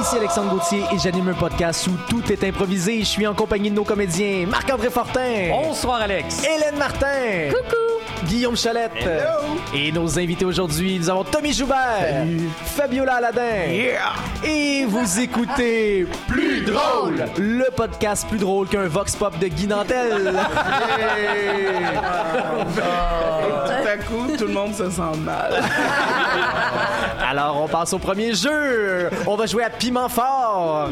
Ici Alexandre Gauthier et j'anime un podcast où tout est improvisé. Je suis en compagnie de nos comédiens Marc-André Fortin. Bonsoir, Alex. Hélène Martin. Coucou. Guillaume Chalette. Et nos invités aujourd'hui, nous avons Tommy Joubert. Fabiola Aladin. Et vous écoutez Plus drôle, le podcast plus drôle qu'un vox pop de Guy Nantel. Tout à coup, tout le monde se sent mal. Alors, on passe au premier jeu. On va jouer à Piment Fort.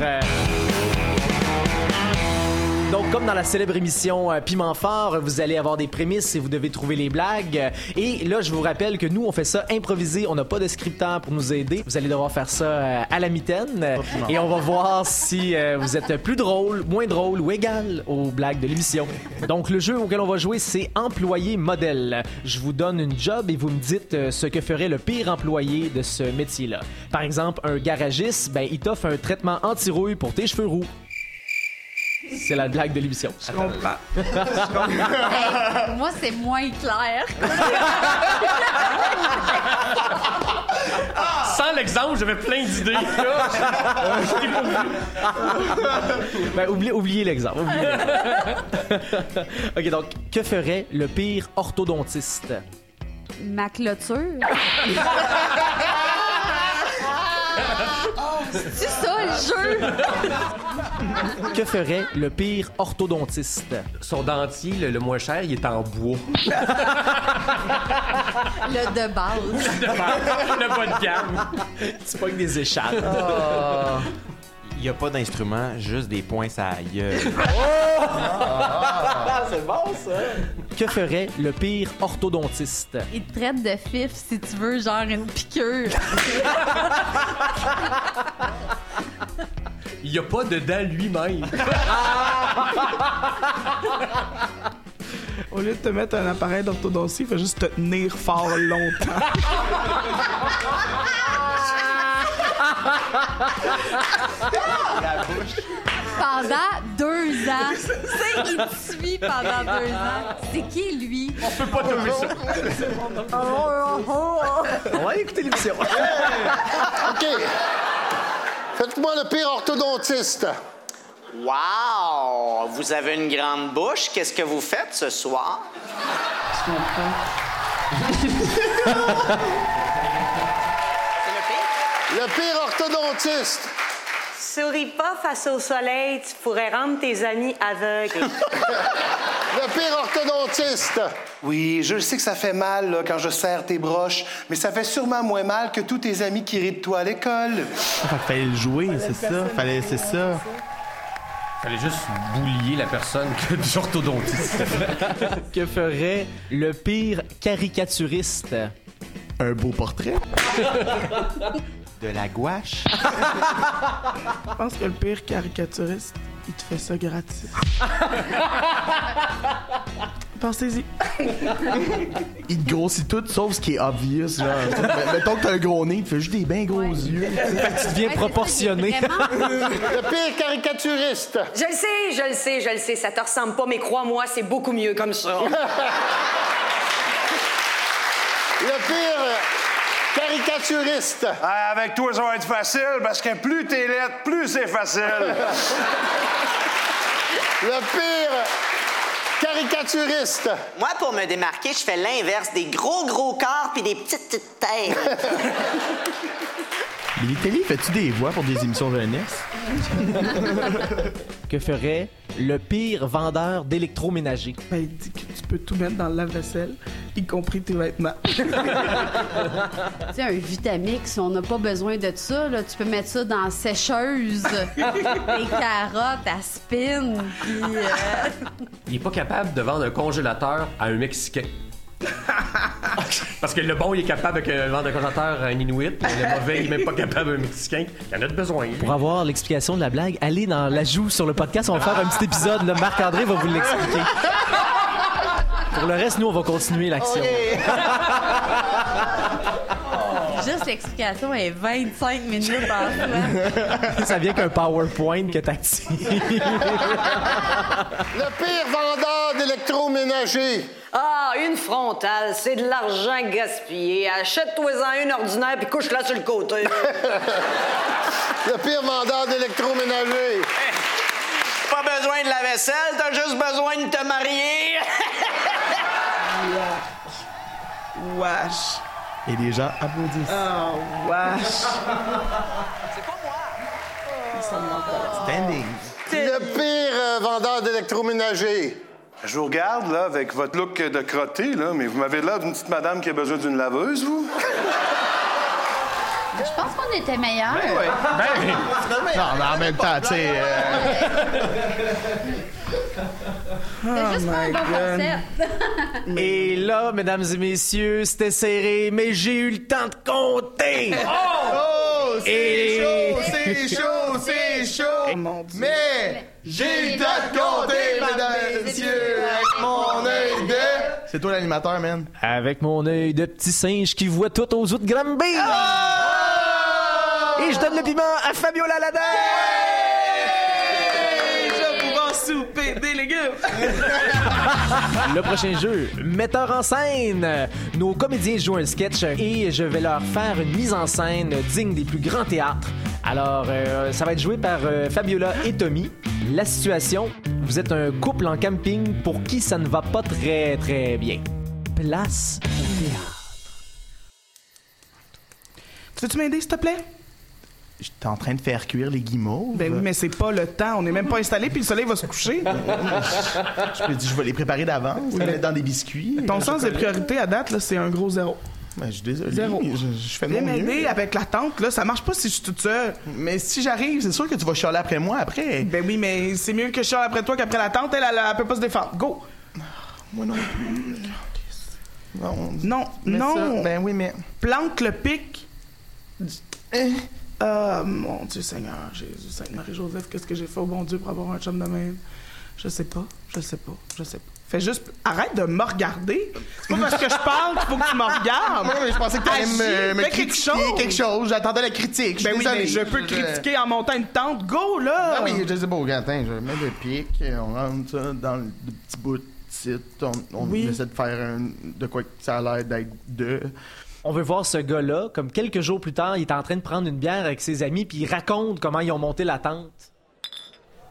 Donc, comme dans la célèbre émission euh, Piment Fort, vous allez avoir des prémices et vous devez trouver les blagues. Et là, je vous rappelle que nous, on fait ça improvisé. On n'a pas de scripteur pour nous aider. Vous allez devoir faire ça euh, à la mitaine. Et on va voir si euh, vous êtes plus drôle, moins drôle ou égal aux blagues de l'émission. Donc, le jeu auquel on va jouer, c'est Employé modèle. Je vous donne une job et vous me dites ce que ferait le pire employé de ce métier-là. Par exemple, un garagiste, ben, il t'offre un traitement anti-rouille pour tes cheveux roux. C'est la blague de l'émission. Je comprends. Hey, moi, c'est moins clair. Sans l'exemple, j'avais plein d'idées. Ben, oubliez, oubliez l'exemple. oubliez. ok, donc, que ferait le pire orthodontiste? Ma clôture. C'est ça le jeu? Que ferait le pire orthodontiste? Son dentier, le, le moins cher, il est en bois. Le de base. le bas de gamme. C'est pas que des écharpes. Il n'y a pas d'instrument, juste des points à gueule. c'est bon, ça! Que ferait le pire orthodontiste? Il te traite de fif si tu veux, genre une piqûre. Il n'y a pas de dents lui-même. Au lieu de te mettre un appareil d'orthodontie, il faut juste te tenir fort longtemps. Pendant deux ans. Tu sais, il te suit pendant deux ans. C'est qui, lui? On peut pas tomber ça. On va écouter l'émission. OK. Faites-moi le pire orthodontiste. Wow! Vous avez une grande bouche. Qu'est-ce que vous faites ce soir? C'est le Le pire orthodontiste. Souris pas face au soleil, tu pourrais rendre tes amis aveugles. Le pire orthodontiste. Oui, je sais que ça fait mal là, quand je serre tes broches, mais ça fait sûrement moins mal que tous tes amis qui rient de toi à l'école. Fallait le jouer, c'est ça. Fallait, c'est ça. Fallait juste boulier la personne que du orthodontiste. Que ferait le pire caricaturiste? Un beau portrait. De la gouache. Je pense que le pire caricaturiste, il te fait ça gratis. Pensez-y. Il te grossit tout sauf ce qui est obvious. Genre. Mettons que t'as un gros nez, il te fait juste des bien gros yeux. Tu deviens Ouais, proportionné. ça, Le pire caricaturiste. je le sais, je le sais, je le sais, ça te ressemble pas, mais crois-moi, c'est beaucoup mieux comme ça. Le pire caricaturiste. Ah, avec toi, ça va être facile parce que plus t'es lettre, plus c'est facile. Le pire caricaturiste. Moi, pour me démarquer, je fais l'inverse des gros, gros corps puis des petites, petites têtes. Billy Telly, fais-tu des voix pour des émissions de jeunesse? Que ferait le pire vendeur d'électroménager? Ben, il dit que tu peux tout mettre dans le lave-vaisselle, y compris tes vêtements. Tu sais, un Vitamix, on n'a pas besoin de ça. Là. Tu peux mettre ça dans la sécheuse. Des carottes à spin. Puis, euh, Il est pas capable de vendre un congélateur à un Mexicain. Parce que le bon, il est capable de vendre un congélateur à un Inuit, mais le mauvais, il est même pas capable à un Mexicain. Il en a de besoin. Pour avoir l'explication de la blague, allez dans l'ajout sur le podcast. On va faire un petit épisode. là. Marc-André va vous l'expliquer. Pour le reste, nous, on va continuer l'action. Juste l'explication est 25 minutes en soi. Ça vient qu'un PowerPoint que t'actives. Le pire vendeur d'électroménager. électroménager. Ah, une frontale, c'est de l'argent gaspillé. Achète-toi-en une ordinaire puis couche-la sur le côté. Le pire vendeur d'électroménager. Pas besoin de la vaisselle, t'as juste besoin de te marier. Wesh. Et les gens applaudissent. Oh, wesh. Standing. Le pire euh, vendeur d'électroménager. Je vous regarde, là, avec votre look de crotté, là, mais vous m'avez l'air d'une petite madame qui a besoin d'une laveuse, vous? Je pense qu'on était meilleurs. Non, mais en même temps, tu sais. euh, C'est juste pas un bon God. concept. Et là, mesdames et messieurs, c'était serré, mais j'ai eu le temps de compter. Oh, c'est Et- chaud, c'est chaud, c'est chaud. mon Dieu. Mais j'ai eu le temps de compter, mesdames et messieurs, avec mon œil de. C'est toi l'animateur, man. Avec mon œil de petit singe qui voit tout aux autres Granby. Et je donne le piment à Fabiola Ladin. Je des légumes. Le prochain jeu, metteur en scène. Nos comédiens jouent un sketch et je vais leur faire une mise en scène digne des plus grands théâtres. Alors, euh, ça va être joué par euh, Fabiola et Tommy. La situation, vous êtes un couple en camping pour qui ça ne va pas très très bien. Place au théâtre. Tu veux-tu m'aider, s'il te plaît? J'étais en train de faire cuire les guimauves. Ben oui, mais c'est pas le temps. On n'est même pas installé, puis le soleil va se coucher. Je me dis, je vais les préparer d'avance, les mettre dans des biscuits. Ton sens des priorités à date, là, c'est un gros zéro. Ben, je suis désolé. Zéro. Je, je fais mon m'aider mieux. avec la tente, là, ça marche pas si je suis toute seule. Mais si j'arrive, c'est sûr que tu vas chialer après moi après. Ben oui, mais c'est mieux que je chiale après toi qu'après la tente. Elle, elle, elle peut pas se défendre. Go! Moi non plus. Non. Non, mais non! ça, ben oui, mais. Plante le pic. Ah, mon Dieu Seigneur, Jésus, Sainte Marie-Joseph, qu'est-ce que j'ai fait au bon Dieu pour avoir un chum de même? Je sais pas, je sais pas, je sais pas. Fais juste, arrête de me regarder. C'est pas parce que je parle qu'il faut que tu me regardes. Moi, mais je pensais que t'allais me, me fais quelque critiquer chose. quelque chose. J'attendais la critique. Ben oui, mais je peux critiquer en montant une tente. Go, là! Ah oui, je sais pas, attends, je mets le pic, on rentre ça dans le petit bout de site, on, on Oui. essaie de faire un, de quoi que ça a l'air d'être deux. On veut voir ce gars-là, comme quelques jours plus tard, il est en train de prendre une bière avec ses amis, puis il raconte comment ils ont monté la tente.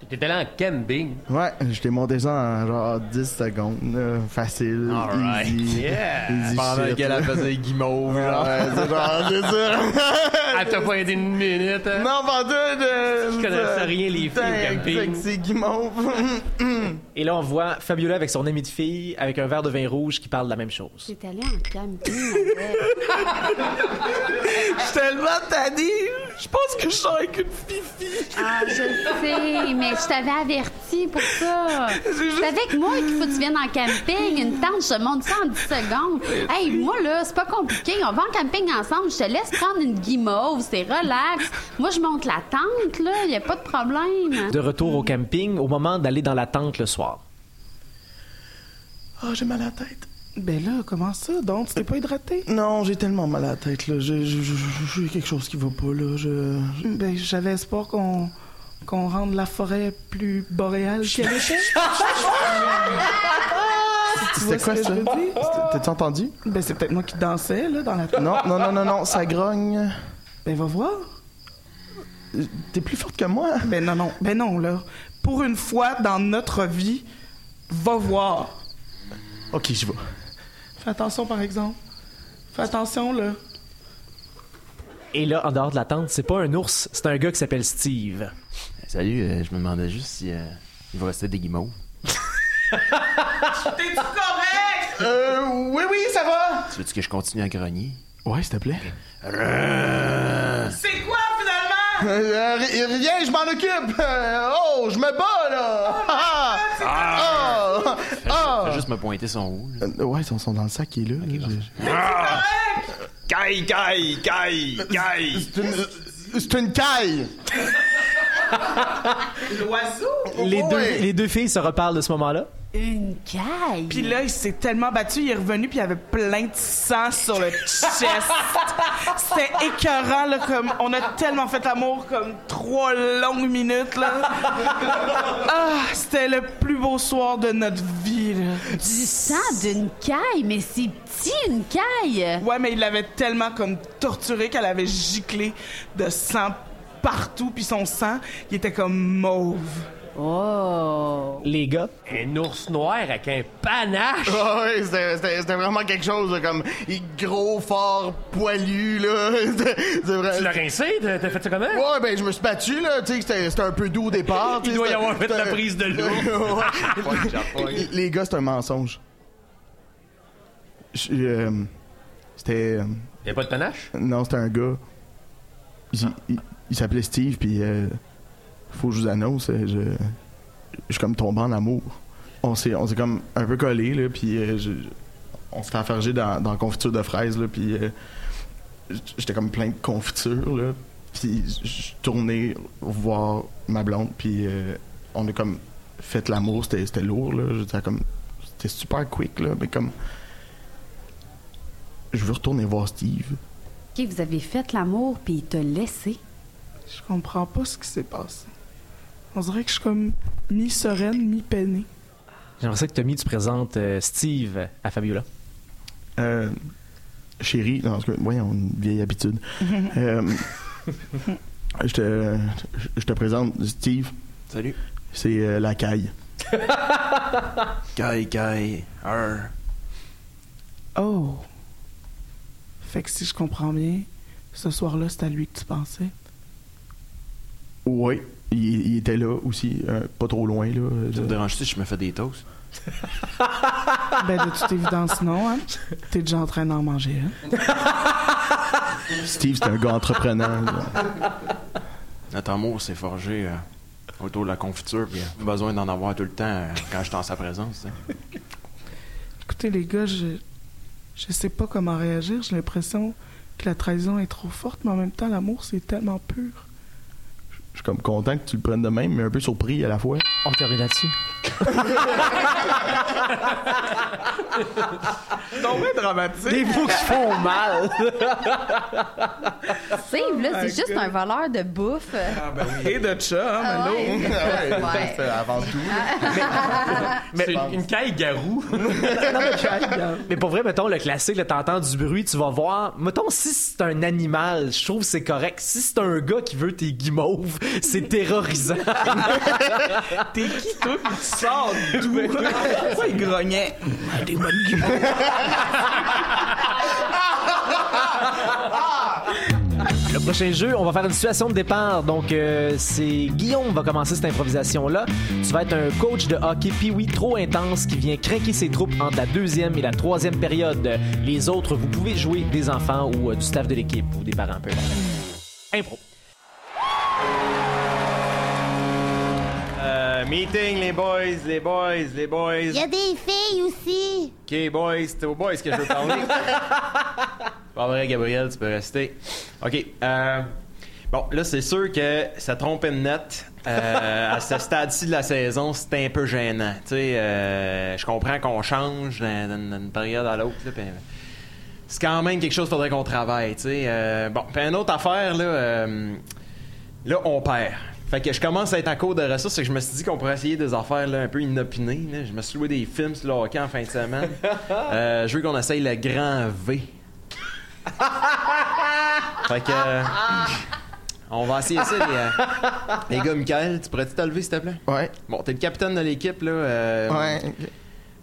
T'étais allé en camping. Ouais, je t'ai monté ça en genre 10 secondes, là, facile, Alright. easy. Yeah. easy Pendant shit, qu'elle là. faisait guimauve, là. Ouais, c'est genre, c'est ça. Elle t'a pas aidé une minute, hein? non, pas deux de... Je connaissais rien, les filles au camping. C'est guimauve. Et là, on voit Fabiola avec son ami de fille, avec un verre de vin rouge, qui parle de la même chose. T'es allé en camping avec. Je suis tellement tanné. Je pense que je sors avec une fifi. Ah, je le sais, mais je t'avais averti pour ça. C'est avec moi qu'il faut que tu viennes en camping. Une tente, je te montre ça en 10 secondes. Hey, moi, là, c'est pas compliqué. On va en camping ensemble. Je te laisse prendre une guimauve. C'est relax. Moi, je monte la tente, là. Y a pas de problème. De retour au camping, au moment d'aller dans la tente le soir. Oh, j'ai mal à la tête. Ben là, comment ça? Donc, tu t'es pas hydraté? Non, j'ai tellement mal à la tête, là. J'ai quelque chose qui va pas, là. Je... Ben, j'avais espoir qu'on qu'on rende la forêt plus boréale qu'elle était. C'était quoi, ça? je T'as-tu entendu? Ben, c'est peut-être moi qui dansais, là, dans la. Non, non, non, non, non, ça grogne. Ben, va voir. T'es plus forte que moi. Ben, non, non. Ben, non, là. Pour une fois dans notre vie, va voir. Ok, j'y vais. Fais attention, par exemple. Fais attention, là. Et là, en dehors de la tente, c'est pas un ours, c'est un gars qui s'appelle Steve. Salut, euh, je me demandais juste si euh, il va rester des guimauves. T'es-tu correct? Euh, oui, oui, ça va. Tu veux-tu que je continue à grogner? Ouais, s'il te plaît. C'est quoi, finalement? Euh, ri- rien, je m'en occupe. Oh, je me bats, là. Ah! Ah! Ah! Juste me pointer son là. Euh, ouais, ils sont, sont dans le sac qui est là. là. Je- Caille, caille, caille, caille! C'est une, c'est une caille. L'oiseau? Les, Oh, deux, ouais. les deux filles se reparlent de ce moment-là. Une caille. Puis là, il s'est tellement battu, il est revenu, puis il avait plein de sang sur le chest. C'était écœurant, là, comme... On a tellement fait l'amour, comme trois longues minutes, là. Ah, c'était le plus beau soir de notre vie. Du sang d'une caille? Mais c'est petit, une caille! Ouais, mais il l'avait tellement comme torturé qu'elle avait giclé de sang partout, puis son sang, il était comme mauve. Oh! Les gars, Un ours noir avec un panache. Ah ouais, c'était- vraiment quelque chose, là, comme gros, fort, poilu, là. Vrai- Tu l'as rincé? T'as fait ça comment? Ouais, ben je me suis battu, là. Tu sais, c'était c'était un peu doux au départ. tu Il doit y avoir fait la prise de l'eau. Les gars, c'est un mensonge. Euh, C'était. euh, Y'a pas de panache? Non, c'était un gars. Il, il- il s'appelait Steve, puis euh, faut que je vous annonce, euh, je, je suis comme tombé en amour. On s'est, on s'est comme un peu collé, là, puis euh, je- on s'est enfargé dans, dans la confiture de fraises, là, puis euh, j'étais comme plein de confiture, là, puis je suis tourné voir ma blonde, puis euh, on a comme fait l'amour, c'était, c'était lourd, là, dire, comme, c'était super quick, là, mais comme, je veux retourner voir Steve. OK, vous avez fait l'amour, puis il t'a laissé. Je comprends pas ce qui s'est passé. On dirait que je suis comme mi-sereine, mi-peinée. j'aimerais ça que Tommy, tu présentes euh, Steve à Fabiola. Euh, chérie, non, parce que, voyons, une vieille habitude. Euh, je, te, je te présente Steve. Salut. C'est euh, la caille. Kai, Kai, Arr. Oh. Fait que si je comprends bien, ce soir-là, c'est à lui que tu pensais? Oui, il, il était là aussi, euh, pas trop loin. Là, Ça te dérange si je me fais des toasts? Ben, de toute évidence, non, hein? T'es déjà en train d'en manger, hein? Steve, c'est un gars entrepreneur. là. Notre amour s'est forgé euh, autour de la confiture, puis euh, besoin d'en avoir tout le temps euh, quand je suis en sa présence. Écoutez, les gars, je, je sais pas comment réagir. J'ai l'impression que la trahison est trop forte, mais en même temps, l'amour, c'est tellement pur. Je suis comme content que tu le prennes de même, mais un peu surpris à la fois. On termine là-dessus. Mais dramatique. Des mots qui font mal. Steve, là, c'est Ah, juste un voleur de bouffe. Et de chat, hein, Ah ouais. Ouais, Ouais. c'est avant tout. C'est une, une caille garou. Mais pour vrai, mettons, le classique, là, t'entends du bruit, tu vas voir. Mettons, si c'est un animal, je trouve que c'est correct. Si c'est un gars qui veut tes guimauves, c'est terrorisant. T'es qui, toi, sors d'où? Pourquoi il grognait? Ah, Des bonnes guimauves. Le prochain jeu, on va faire une situation de départ. Donc, euh, c'est Guillaume va commencer cette improvisation-là. Tu vas être un coach de hockey puis trop intense qui vient craquer ses troupes entre la deuxième et la troisième période. Les autres, vous pouvez jouer des enfants ou euh, du staff de l'équipe ou des parents, peu importe. Impro. Euh, meeting, les boys, les boys, les boys. Il y a des filles aussi. OK, boys, c'est aux boys que je veux parler. Pas vrai, Gabriel, tu peux rester. OK. euh, bon, là, c'est sûr que ça trompe une net. Euh, à ce stade-ci de la saison, c'est un peu gênant. Tu sais, euh, je comprends qu'on change d'une période à l'autre. C'est quand même quelque chose qu'il faudrait qu'on travaille. Tu sais, bon, puis une autre affaire, là, là, on perd. Fait que je commence à être en cours de ressources, c'est que je me suis dit qu'on pourrait essayer des affaires là, un peu inopinées. là. Je me suis loué des films sur le hockey en fin de semaine. Euh, je veux qu'on essaye le grand V. fait que. euh, on va essayer ça, les, euh, les gars. Michael, tu pourrais-tu te lever, s'il te plaît? Ouais. Bon, t'es le capitaine de l'équipe, là. euh, Ouais.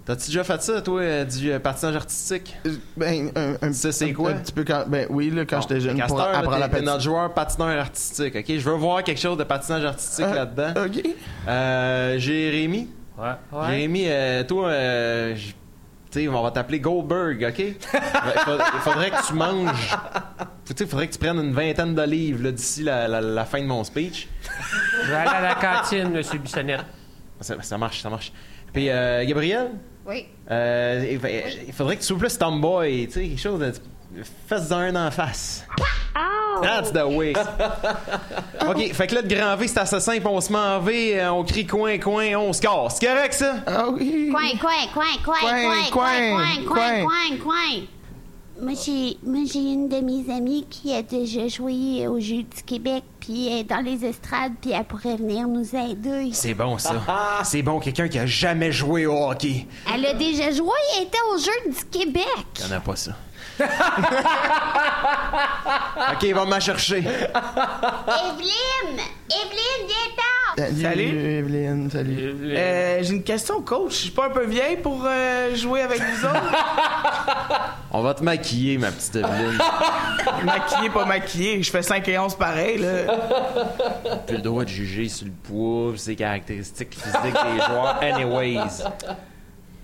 T'as-tu déjà fait ça, toi, euh, du euh, patinage artistique? Ben, un, un, Ça, c'est un- quoi? Un petit peu quand. Ben oui, là, quand Bon, j'étais jeune, pour apprendre la patine. notre joueur patineur artistique, OK? Je veux voir quelque chose de patinage artistique Euh, là-dedans. OK. Euh, Jérémy? Ouais. Jérémy, euh, toi, euh, tu sais, on va t'appeler Goldberg, OK? Il faudrait, que tu manges. Tu sais, il faudrait que tu prennes une vingtaine d'olives là, d'ici la, la- la fin de mon speech. Je vais aller à la cantine, Monsieur Bissonnette. Ça, ça marche, ça marche. Puis, euh, Gabriel, Oui. euh, il, fa- il faudrait que tu sois plus tomboy, tu sais, quelque chose de. Fais-en un en face. That's the way. OK, fait que là, le grand V, c'est assez simple. On se met en V, euh, on crie coin, coin, on se casse. C'est correct, ça? Ah oui. Coin, coin, coin, coin, Coin, coin, coin, coin, coin, coin. coin, coin. Moi, j'ai, moi, j'ai une de mes amies qui a déjà joué au Jeu du Québec, puis elle est dans les estrades, puis elle pourrait venir nous aider. C'est bon, ça. C'est bon, quelqu'un qui a jamais joué au hockey. Elle a déjà joué, elle était au Jeu du Québec. Il y en a pas ça. ok, va me chercher. Evelyne! Evelyne, viens-t'en! Salut. Evelyne, salut. Euh, j'ai une question, coach. Je suis pas un peu vieille pour euh, jouer avec vous autres? On va te maquiller, ma petite Evelyne. Maquillé, pas maquillé. Je fais 5 et 11 pareil, là. Plus le droit de juger sur le poids, sur ses caractéristiques physiques des joueurs. Anyways.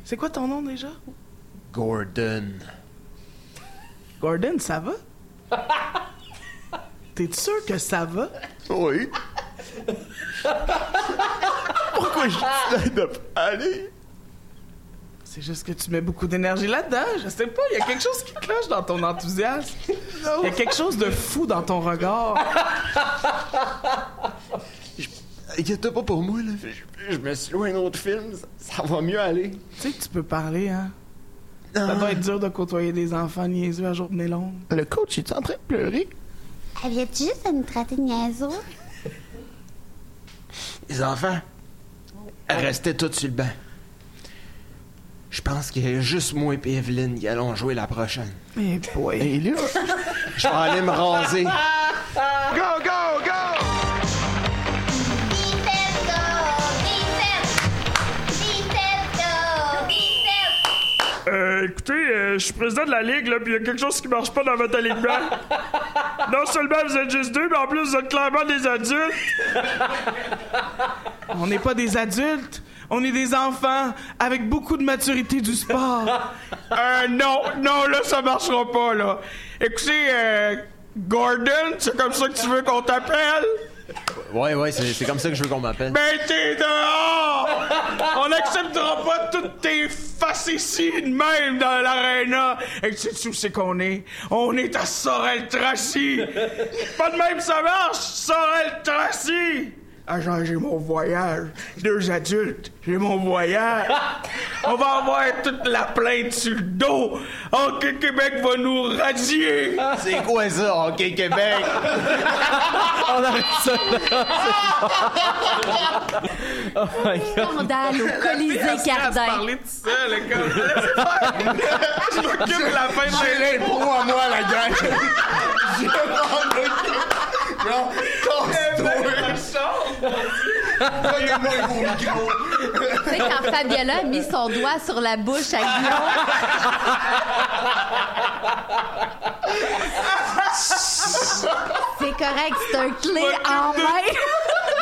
C'est quoi ton nom déjà? Gordon. Gordon, ça va? T'es sûr que ça va? Oui. Pourquoi je dis de pas aller? C'est juste que tu mets beaucoup d'énergie là-dedans. Je sais pas, il y a quelque chose qui cloche dans ton enthousiasme. Il y a quelque chose de fou dans ton regard. Inquiète pas pour moi, là. Je, je me suis loué un autre film. Ça, ça va mieux aller. Tu sais que tu peux parler, hein? Ça doit être dur de côtoyer des enfants niaiseux à journée longue. Le coach, est en train de pleurer? Elle vient-tu juste de nous traiter de niaiseux? Les enfants, restez tous sur le banc. Je pense qu'il y a juste moi et Evelyne qui allons jouer la prochaine. Eh boy. Et là, Je vais aller me raser. go, go, go! Euh, écoutez, euh, je suis président de la ligue, là, puis il y a quelque chose qui marche pas dans votre alignement. non seulement vous êtes juste deux, mais en plus vous êtes clairement des adultes. On n'est pas des adultes. On est des enfants avec beaucoup de maturité du sport. Euh, non, non, là, ça marchera pas, là. Écoutez, euh, Gordon, c'est comme ça que tu veux qu'on t'appelle? Ouais, ouais, c'est c'est comme ça que je veux qu'on m'appelle. Ben, t'es dehors! On n'acceptera pas toutes tes facéties de même dans l'aréna. Et tu sais où c'est qu'on est? On est à Sorel-Tracy! Pas de même, ça marche! Sorel-Tracy! Ah, genre, j'ai mon voyage. Deux adultes, j'ai mon voyage. On va avoir toute la plainte sur le dos. Hockey Québec va nous radier. C'est quoi ça, Hockey Québec? On arrête ça là. Oh my god. Scandale au Colisée Cardin. parler tout seul, le gars. Je m'occupe de la fin de J'ai l'impro à moi, la gang! J'ai vraiment Non, Tu sais, quand Fabiola a mis son doigt sur la bouche à Guillaume, c'est correct, c'est un clé en main.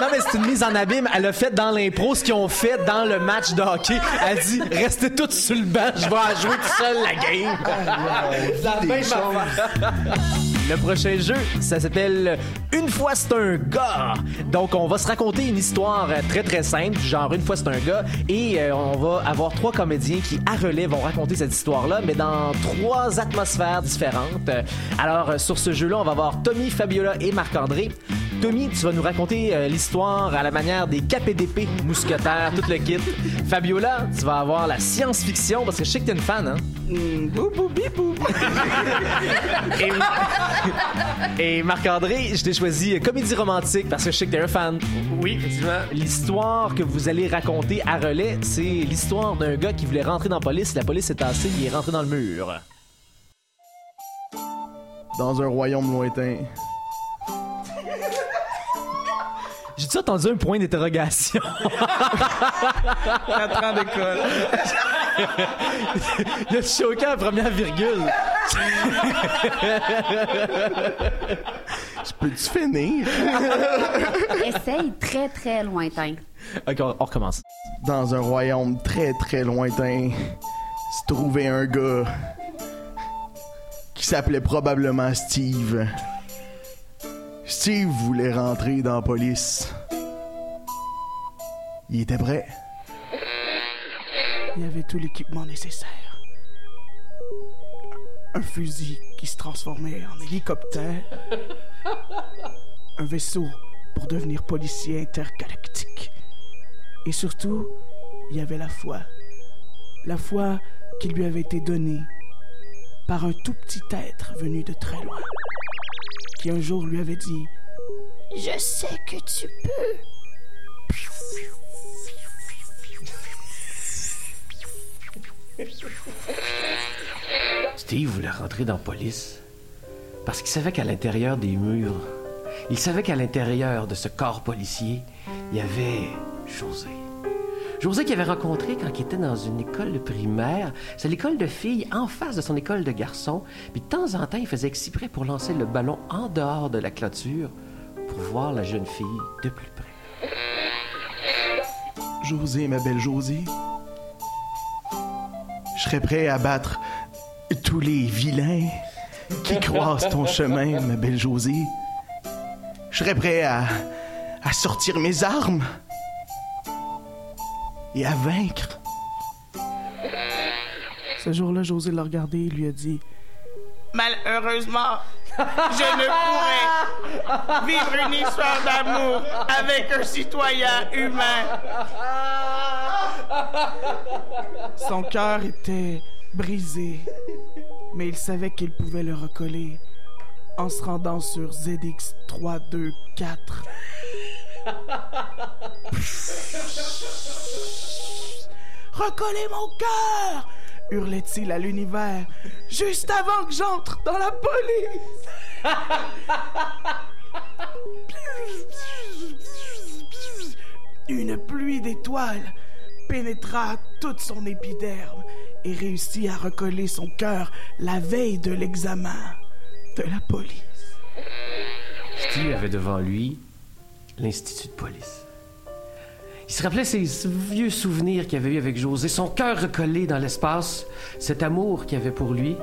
Non, mais c'est une mise en abîme. Elle a fait dans l'impro ce qu'ils ont fait dans le match de hockey. Elle dit Restez tous sur le banc, je vais jouer tout seul la game. La même affaire. Le prochain jeu, ça s'appelle Une fois c'est un gars. Donc, on va se raconter une histoire euh, très très simple, genre Une fois c'est un gars, et euh, on va avoir trois comédiens qui, à relais, vont raconter cette histoire-là, mais dans trois atmosphères différentes. Euh, Alors, sur ce jeu-là, on va avoir Tommy, Fabiola et Marc-André. Tommy, tu vas nous raconter euh, l'histoire à la manière des KPDP, mousquetaires, tout le kit. Fabiola, tu vas avoir la science-fiction, parce que je sais que t'es une fan, hein? Mm, Bou, bou, bi, bou. Et, et Marc-André, je t'ai choisi euh, comédie romantique, parce que je sais que t'es un fan. Oui, effectivement. L'histoire que vous allez raconter à relais, c'est l'histoire d'un gars qui voulait rentrer dans la police. La police est tassée, il est rentré dans le mur. Dans un royaume lointain. J'ai-tu entendu un point d'interrogation? 4 ans d'école. Il a choqué à la première virgule. Je peux-tu finir? Essaye très, très lointain. Ok, on, on recommence. Dans un royaume très très lointain, se trouvait un gars qui s'appelait probablement Steve. Steve voulait rentrer dans la police. Il était prêt. Il avait tout l'équipement nécessaire. Un fusil qui se transformait en hélicoptère. Un vaisseau pour devenir policier intergalactique. Et surtout, il y avait la foi. La foi qui lui avait été donnée par un tout petit être venu de très loin, qui un jour lui avait dit Je sais que tu peux. Steve voulait rentrer dans la police parce qu'il savait qu'à l'intérieur des murs, il savait qu'à l'intérieur de ce corps policier, il y avait José. José qu'il avait rencontré quand il était dans une école primaire. C'est l'école de filles en face de son école de garçons. Puis de temps en temps, il faisait exprès pour lancer le ballon en dehors de la clôture pour voir la jeune fille de plus près. José, ma belle José. Je serais prêt à battre tous les vilains qui croisent ton chemin, ma belle José. Je serais prêt à, à sortir mes armes et à vaincre. Ce jour-là, José l'a regardé et lui a dit Malheureusement, je ne pourrais vivre une histoire d'amour avec un citoyen humain. Son cœur était brisé, mais il savait qu'il pouvait le recoller en se rendant sur ZX 324. Recollez mon cœur hurlait-il à l'univers juste avant que j'entre dans la police. Une pluie d'étoiles pénétra toute son épiderme et réussit à recoller son cœur la veille de l'examen de la police. Steve avait devant lui l'Institut de police. Il se rappelait ses vieux souvenirs qu'il avait eu avec José, son cœur recollé dans l'espace, cet amour qu'il avait pour lui.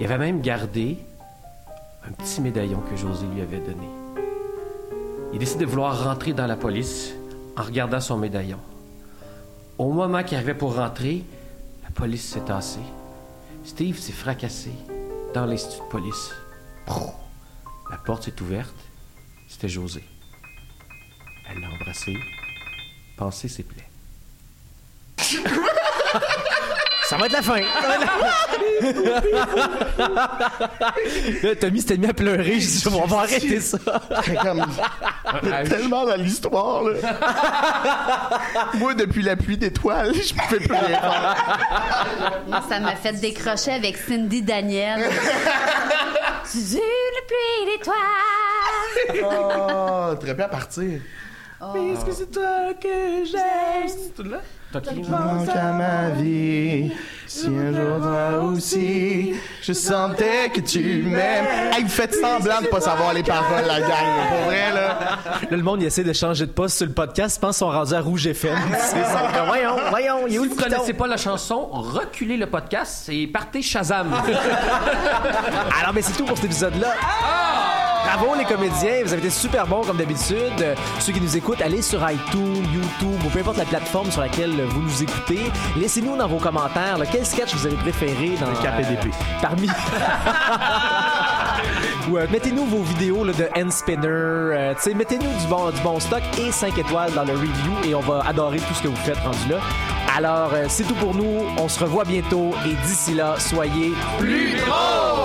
Il avait même gardé un petit médaillon que José lui avait donné. Il décide de vouloir rentrer dans la police en regardant son médaillon. Au moment qu'il arrivait pour rentrer, la police s'est tassée. Steve s'est fracassé dans l'institut de police. La porte s'est ouverte. C'était José. Elle l'a embrassé, pansé ses plaies. Ça va être la fin. Là, Tommy s'était mis à pleurer. Je dis, on va arrêter ça. Tellement dans l'histoire, là. Moi, depuis la pluie d'étoiles, je me fais plus rien faire. Ça m'a fait décrocher avec Cindy Daniel. Sur le pluie d'étoiles. Oh, très bien à partir. Puisque c'est toi que j'aime. C'est tout là? À ma vie, si un jour toi aussi, je sentais que tu m'aimes. Hey, vous faites semblant de pas savoir les paroles, la gang, là, pour vrai, là. Là, le monde, il essaie de changer de poste sur le podcast. Je pense qu'ils sont rendus à Rouge FM. C'est ça. Comme, Voyons, voyons, il est où Si vous connaissez pas la chanson, reculez le podcast et partez Shazam. Alors, mais c'est tout pour cet épisode-là. Bravo les comédiens, vous avez été super bons comme d'habitude. Euh, Ceux qui nous écoutent, allez sur iTunes, YouTube ou peu importe la plateforme sur laquelle vous nous écoutez. Laissez-nous dans vos commentaires là, quel sketch vous avez préféré dans Le KPDP. parmi. Ou euh, mettez-nous vos vidéos là, de hand spinner. euh, tu sais, mettez-nous du bon, du bon stock et 5 étoiles dans le review et on va adorer tout ce que vous faites rendu là. Alors, euh, c'est tout pour nous. On se revoit bientôt et d'ici là, soyez plus drôles!